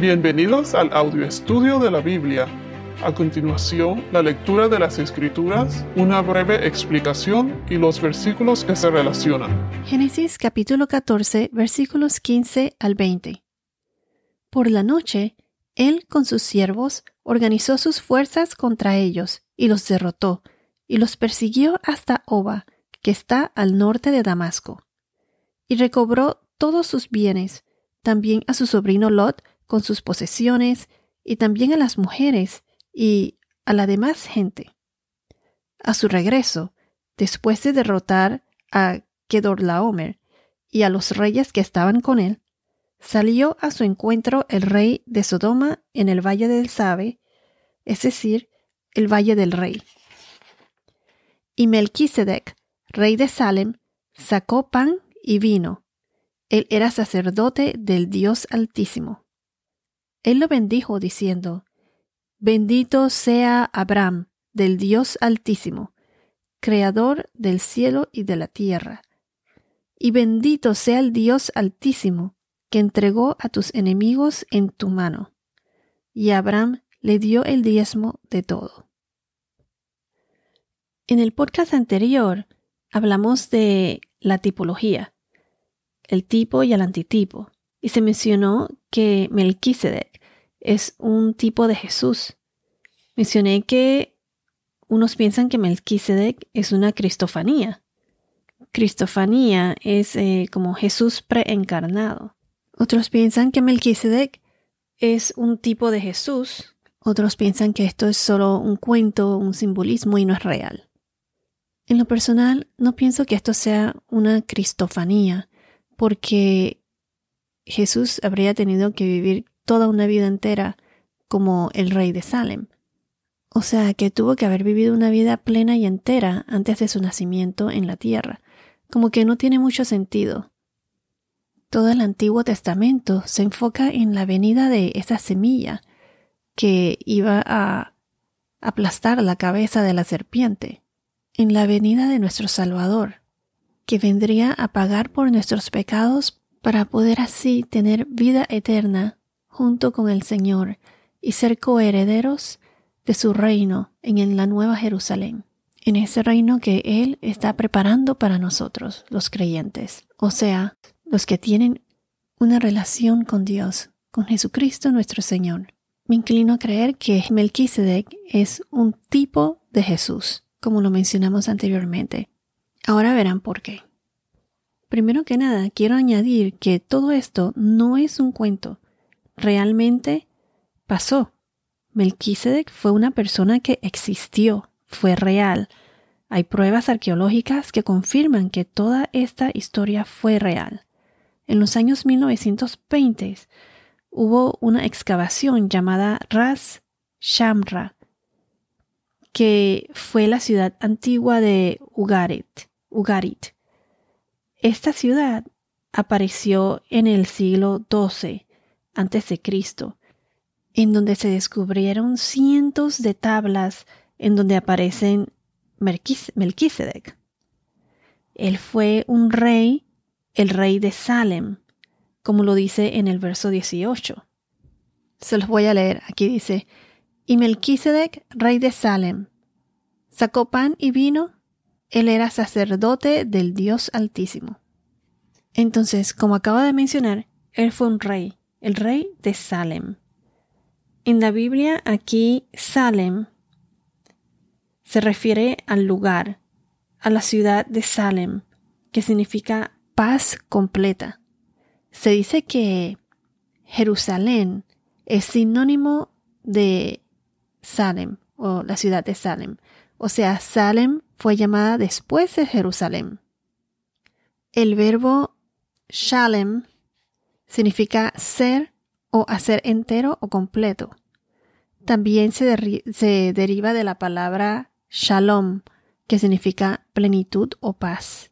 Bienvenidos al audio estudio de la Biblia. A continuación, la lectura de las Escrituras, una breve explicación y los versículos que se relacionan. Génesis capítulo 14, versículos 15 al 20. Por la noche, él con sus siervos organizó sus fuerzas contra ellos y los derrotó, y los persiguió hasta Oba, que está al norte de Damasco. Y recobró todos sus bienes, también a su sobrino Lot, con sus posesiones y también a las mujeres y a la demás gente. A su regreso, después de derrotar a Kedorlaomer y a los reyes que estaban con él, salió a su encuentro el rey de Sodoma en el valle del Sabe, es decir, el valle del rey. Y Melquisedec, rey de Salem, sacó pan y vino. Él era sacerdote del Dios Altísimo. Él lo bendijo diciendo, Bendito sea Abraham, del Dios Altísimo, Creador del cielo y de la tierra. Y bendito sea el Dios Altísimo, que entregó a tus enemigos en tu mano. Y Abraham le dio el diezmo de todo. En el podcast anterior hablamos de la tipología, el tipo y el antitipo, y se mencionó que Melquisedec es un tipo de Jesús. Mencioné que unos piensan que Melquisedec es una cristofanía. Cristofanía es eh, como Jesús preencarnado. Otros piensan que Melquisedec es un tipo de Jesús. Otros piensan que esto es solo un cuento, un simbolismo y no es real. En lo personal, no pienso que esto sea una cristofanía, porque Jesús habría tenido que vivir toda una vida entera como el rey de Salem. O sea, que tuvo que haber vivido una vida plena y entera antes de su nacimiento en la tierra, como que no tiene mucho sentido. Todo el Antiguo Testamento se enfoca en la venida de esa semilla que iba a aplastar la cabeza de la serpiente, en la venida de nuestro Salvador, que vendría a pagar por nuestros pecados para poder así tener vida eterna junto con el Señor y ser coherederos de su reino en la Nueva Jerusalén, en ese reino que Él está preparando para nosotros, los creyentes, o sea, los que tienen una relación con Dios, con Jesucristo nuestro Señor. Me inclino a creer que Melquisedec es un tipo de Jesús, como lo mencionamos anteriormente. Ahora verán por qué. Primero que nada, quiero añadir que todo esto no es un cuento, realmente pasó. Melquisedec fue una persona que existió, fue real. Hay pruebas arqueológicas que confirman que toda esta historia fue real. En los años 1920 hubo una excavación llamada Ras Shamra, que fue la ciudad antigua de Ugarit. Ugarit. Esta ciudad apareció en el siglo XII Cristo, en donde se descubrieron cientos de tablas en donde aparecen Melquisedec. Él fue un rey, el rey de Salem, como lo dice en el verso 18. Se los voy a leer. Aquí dice, y Melquisedec, rey de Salem, sacó pan y vino, él era sacerdote del Dios Altísimo. Entonces, como acabo de mencionar, él fue un rey, el rey de Salem. En la Biblia aquí Salem se refiere al lugar, a la ciudad de Salem, que significa paz completa. Se dice que Jerusalén es sinónimo de Salem o la ciudad de Salem. O sea, Salem fue llamada después de Jerusalén. El verbo Shalem significa ser o hacer entero o completo. También se, deriva de la palabra shalom, que significa plenitud o paz.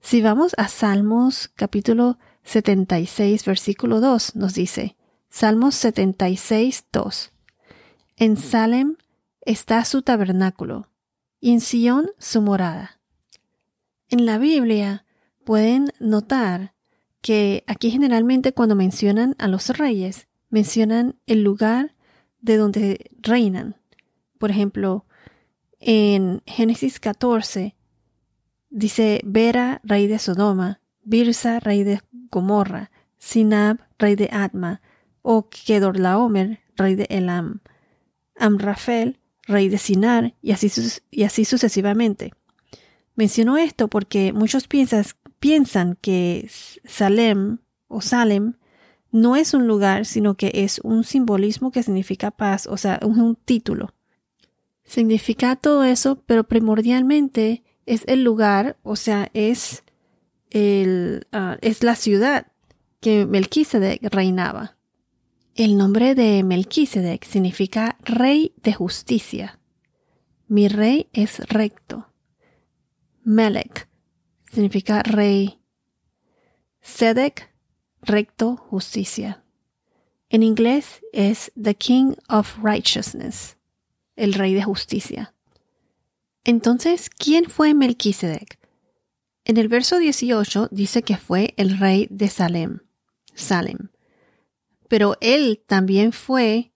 Si vamos a Salmos capítulo 76, versículo 2, nos dice, Salmos 76, 2. En Salem está su tabernáculo, y en Sion su morada. En la Biblia pueden notar que aquí generalmente cuando mencionan a los reyes, mencionan el lugar de donde reinan. Por ejemplo, en Génesis 14 dice Vera, rey de Sodoma, Birsa, rey de Gomorra, Sinab, rey de Adma, o Kedorlaomer, rey de Elam, Amrafel, rey de Sinar, y así, y así sucesivamente. Menciono esto porque muchos piensan que Salem o Salem no es un lugar, sino que es un simbolismo que significa paz, o sea, un, título. Significa todo eso, pero primordialmente es el lugar, o sea, es, el, ah, es la ciudad que Melquisedec reinaba. El nombre de Melquisedec significa rey de justicia. Mi rey es recto. Melech significa rey. Sedek, recto, justicia. En inglés es The King of Righteousness, el rey de justicia. Entonces, ¿quién fue Melquisedec? En el verso 18 dice que fue el rey de Salem. Salem. Pero él también fue,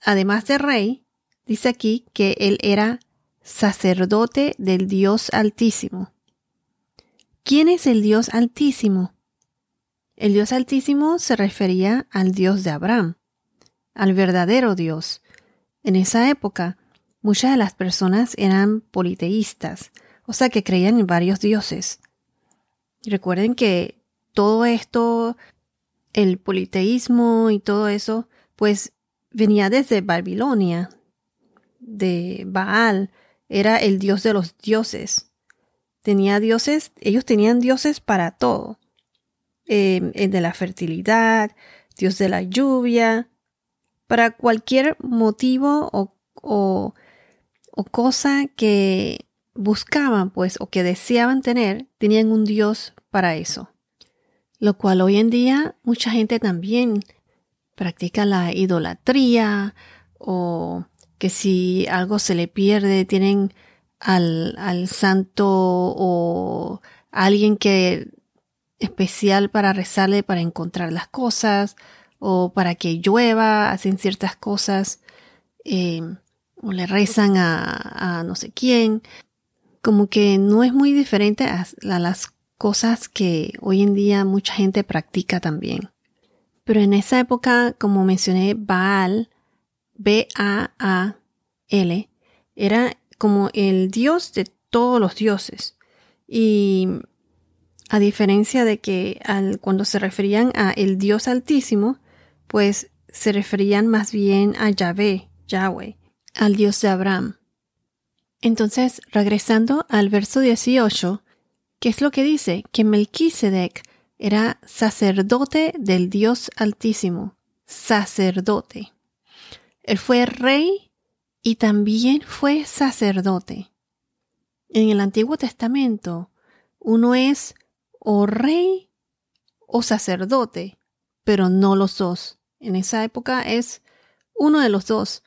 además de rey, dice aquí que él era sacerdote del Dios Altísimo. ¿Quién es el Dios Altísimo? El Dios Altísimo se refería al Dios de Abraham, al verdadero Dios. En esa época, muchas de las personas eran politeístas, o sea que creían en varios dioses. recuerden que todo esto el politeísmo y todo eso, pues venía desde Babilonia, de Baal, era el dios de los dioses. Tenía dioses, ellos tenían dioses para todo. Em, el de la fertilidad, dios de la lluvia, para cualquier motivo o, o cosa que buscaban, pues, o que deseaban tener, tenían un dios para eso lo cual hoy en día mucha gente también practica la idolatría o que si algo se le pierde tienen al, al santo o alguien que especial para rezarle para encontrar las cosas o para que llueva, hacen ciertas cosas eh, o le rezan a, a, no sé quién. Como que no es muy diferente a, a las cosas que hoy en día mucha gente practica también. Pero en esa época, como mencioné, Baal, B-A-A-L, era como el dios de todos los dioses. Y a diferencia de que cuando se referían a el Dios Altísimo, pues se referían más bien a Yahvé, Yahweh, al Dios de Abraham. Entonces, regresando al verso 18, ¿Qué es lo que dice? Que Melquisedec era sacerdote del Dios Altísimo, sacerdote. Él fue rey y también fue sacerdote. En el Antiguo Testamento, uno es o rey o sacerdote, pero no los dos. En esa época es uno de los dos.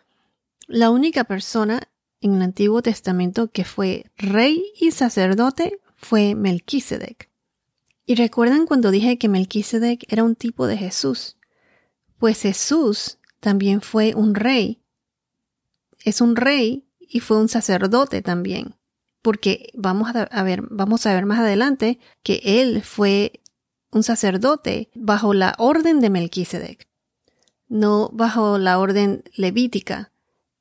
La única persona en el Antiguo Testamento que fue rey y sacerdote fue Melquisedec. Y recuerdan cuando dije que Melquisedec era un tipo de Jesús. Pues Jesús también fue un rey. Es un rey y fue un sacerdote también. Porque vamos a ver, vamos a ver más adelante que él fue un sacerdote bajo la orden de Melquisedec, no bajo la orden levítica,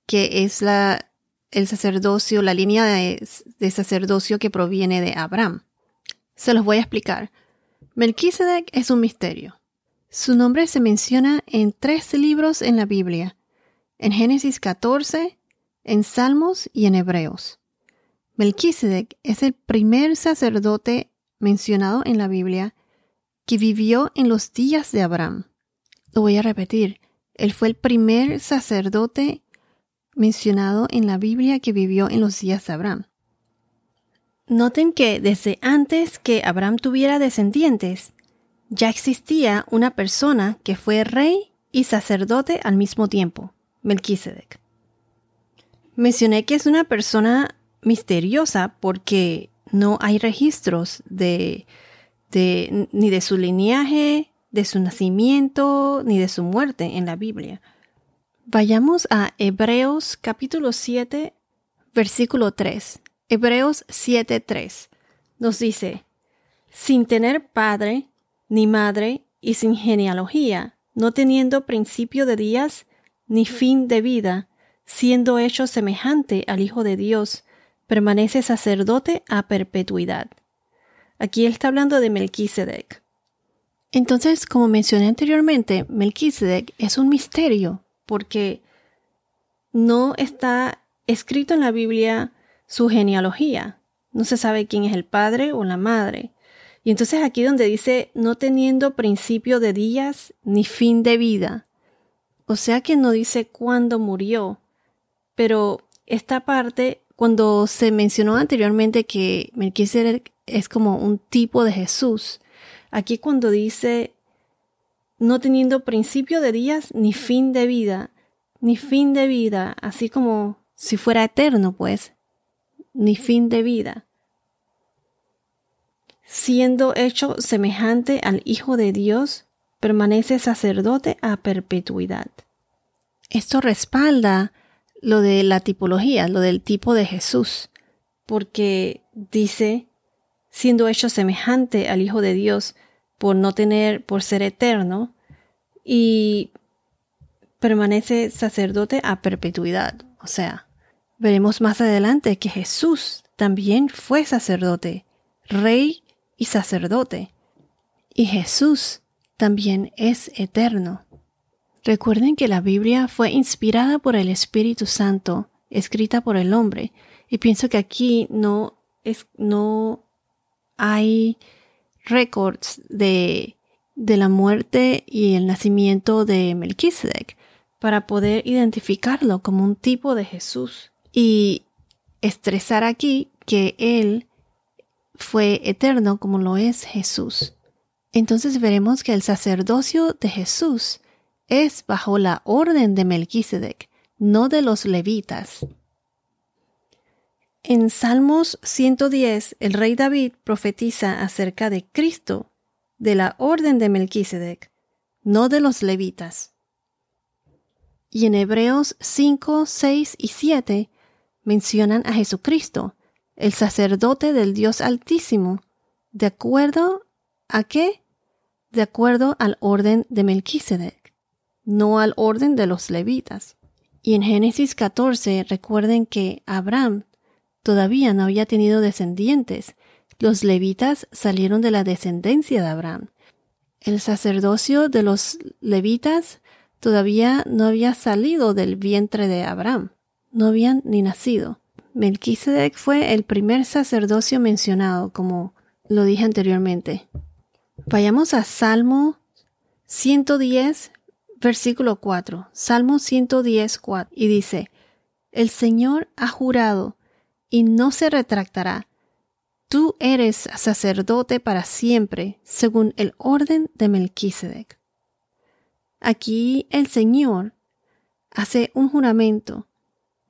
que es la el sacerdocio, la línea de, sacerdocio que proviene de Abraham. Se los voy a explicar. Melquisedec es un misterio. Su nombre se menciona en tres libros en la Biblia, en Génesis 14, en Salmos y en Hebreos. Melquisedec es el primer sacerdote mencionado en la Biblia que vivió en los días de Abraham. Lo voy a repetir. Él fue el primer sacerdote mencionado en la Biblia que vivió en los días de Abraham. Noten que desde antes que Abraham tuviera descendientes, ya existía una persona que fue rey y sacerdote al mismo tiempo, Melquisedec. Mencioné que es una persona misteriosa porque no hay registros de, de, ni de su linaje, de su nacimiento ni de su muerte en la Biblia. Vayamos a Hebreos capítulo 7, versículo 3. Hebreos 7, 3. Nos dice, sin tener padre ni madre y sin genealogía, no teniendo principio de días ni fin de vida, siendo hecho semejante al Hijo de Dios, permanece sacerdote a perpetuidad. Aquí él está hablando de Melquisedec. Entonces, como mencioné anteriormente, Melquisedec es un misterio porque no está escrito en la Biblia su genealogía. No se sabe quién es el padre o la madre. Y entonces aquí donde dice no teniendo principio de días ni fin de vida. O sea que no dice cuándo murió. Pero esta parte, cuando se mencionó anteriormente que Melquisedec es como un tipo de Jesús, aquí cuando dice no teniendo principio de días ni fin de vida, ni fin de vida, así como si fuera eterno, pues, ni fin de vida, siendo hecho semejante al Hijo de Dios, permanece sacerdote a perpetuidad. Esto respalda lo de la tipología, lo del tipo de Jesús, porque dice, siendo hecho semejante al Hijo de Dios, por no tener, por ser eterno, y permanece sacerdote a perpetuidad. O sea, veremos más adelante que Jesús también fue sacerdote, rey y sacerdote. Y Jesús también es eterno. Recuerden que la Biblia fue inspirada por el Espíritu Santo, escrita por el hombre, y pienso que aquí no es no hay récords de, de la muerte y el nacimiento de Melquisedec para poder identificarlo como un tipo de Jesús y estresar aquí que él fue eterno como lo es Jesús. Entonces veremos que el sacerdocio de Jesús es bajo la orden de Melquisedec, no de los levitas. En Salmos 110, el rey David profetiza acerca de Cristo, de la orden de Melquisedec, no de los levitas. Y en Hebreos 5, 6 y 7 mencionan a Jesucristo, el sacerdote del Dios Altísimo, de acuerdo a qué? De acuerdo al orden de Melquisedec, no al orden de los levitas. Y en Génesis 14 recuerden que Abraham todavía no había tenido descendientes. Los levitas salieron de la descendencia de Abraham. El sacerdocio de los levitas todavía no había salido del vientre de Abraham. No habían ni nacido. Melquisedec fue el primer sacerdocio mencionado, como lo dije anteriormente. Vayamos a Salmo 110, versículo 4. Salmo 110, 4. Y dice, El Señor ha jurado y no se retractará. Tú eres sacerdote para siempre, según el orden de Melquisedec. Aquí el Señor hace un juramento.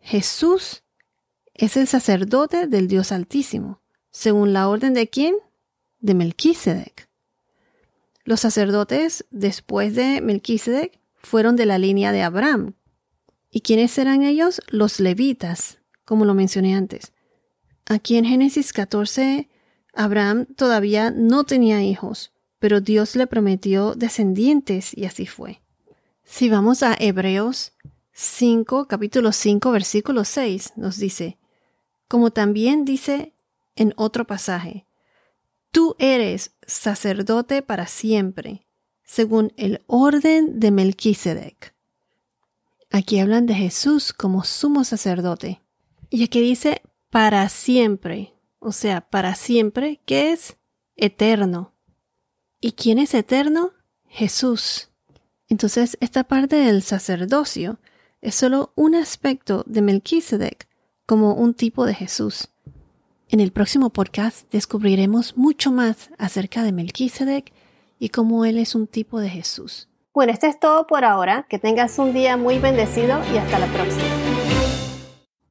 Jesús es el sacerdote del Dios Altísimo, según la orden de quién? De Melquisedec. Los sacerdotes después de Melquisedec fueron de la línea de Abraham. ¿Y quiénes eran ellos? Los levitas, como lo mencioné antes. Aquí en Génesis 14, Abraham todavía no tenía hijos, pero Dios le prometió descendientes y así fue. Si vamos a Hebreos 5, capítulo 5, versículo 6, nos dice, como también dice en otro pasaje, tú eres sacerdote para siempre, según el orden de Melquisedec. Aquí hablan de Jesús como sumo sacerdote. Y aquí dice para siempre, o sea, para siempre, que es eterno. ¿Y quién es eterno? Jesús. Entonces, esta parte del sacerdocio es solo un aspecto de Melquisedec como un tipo de Jesús. En el próximo podcast descubriremos mucho más acerca de Melquisedec y cómo él es un tipo de Jesús. Bueno, esto es todo por ahora. Que tengas un día muy bendecido y hasta la próxima.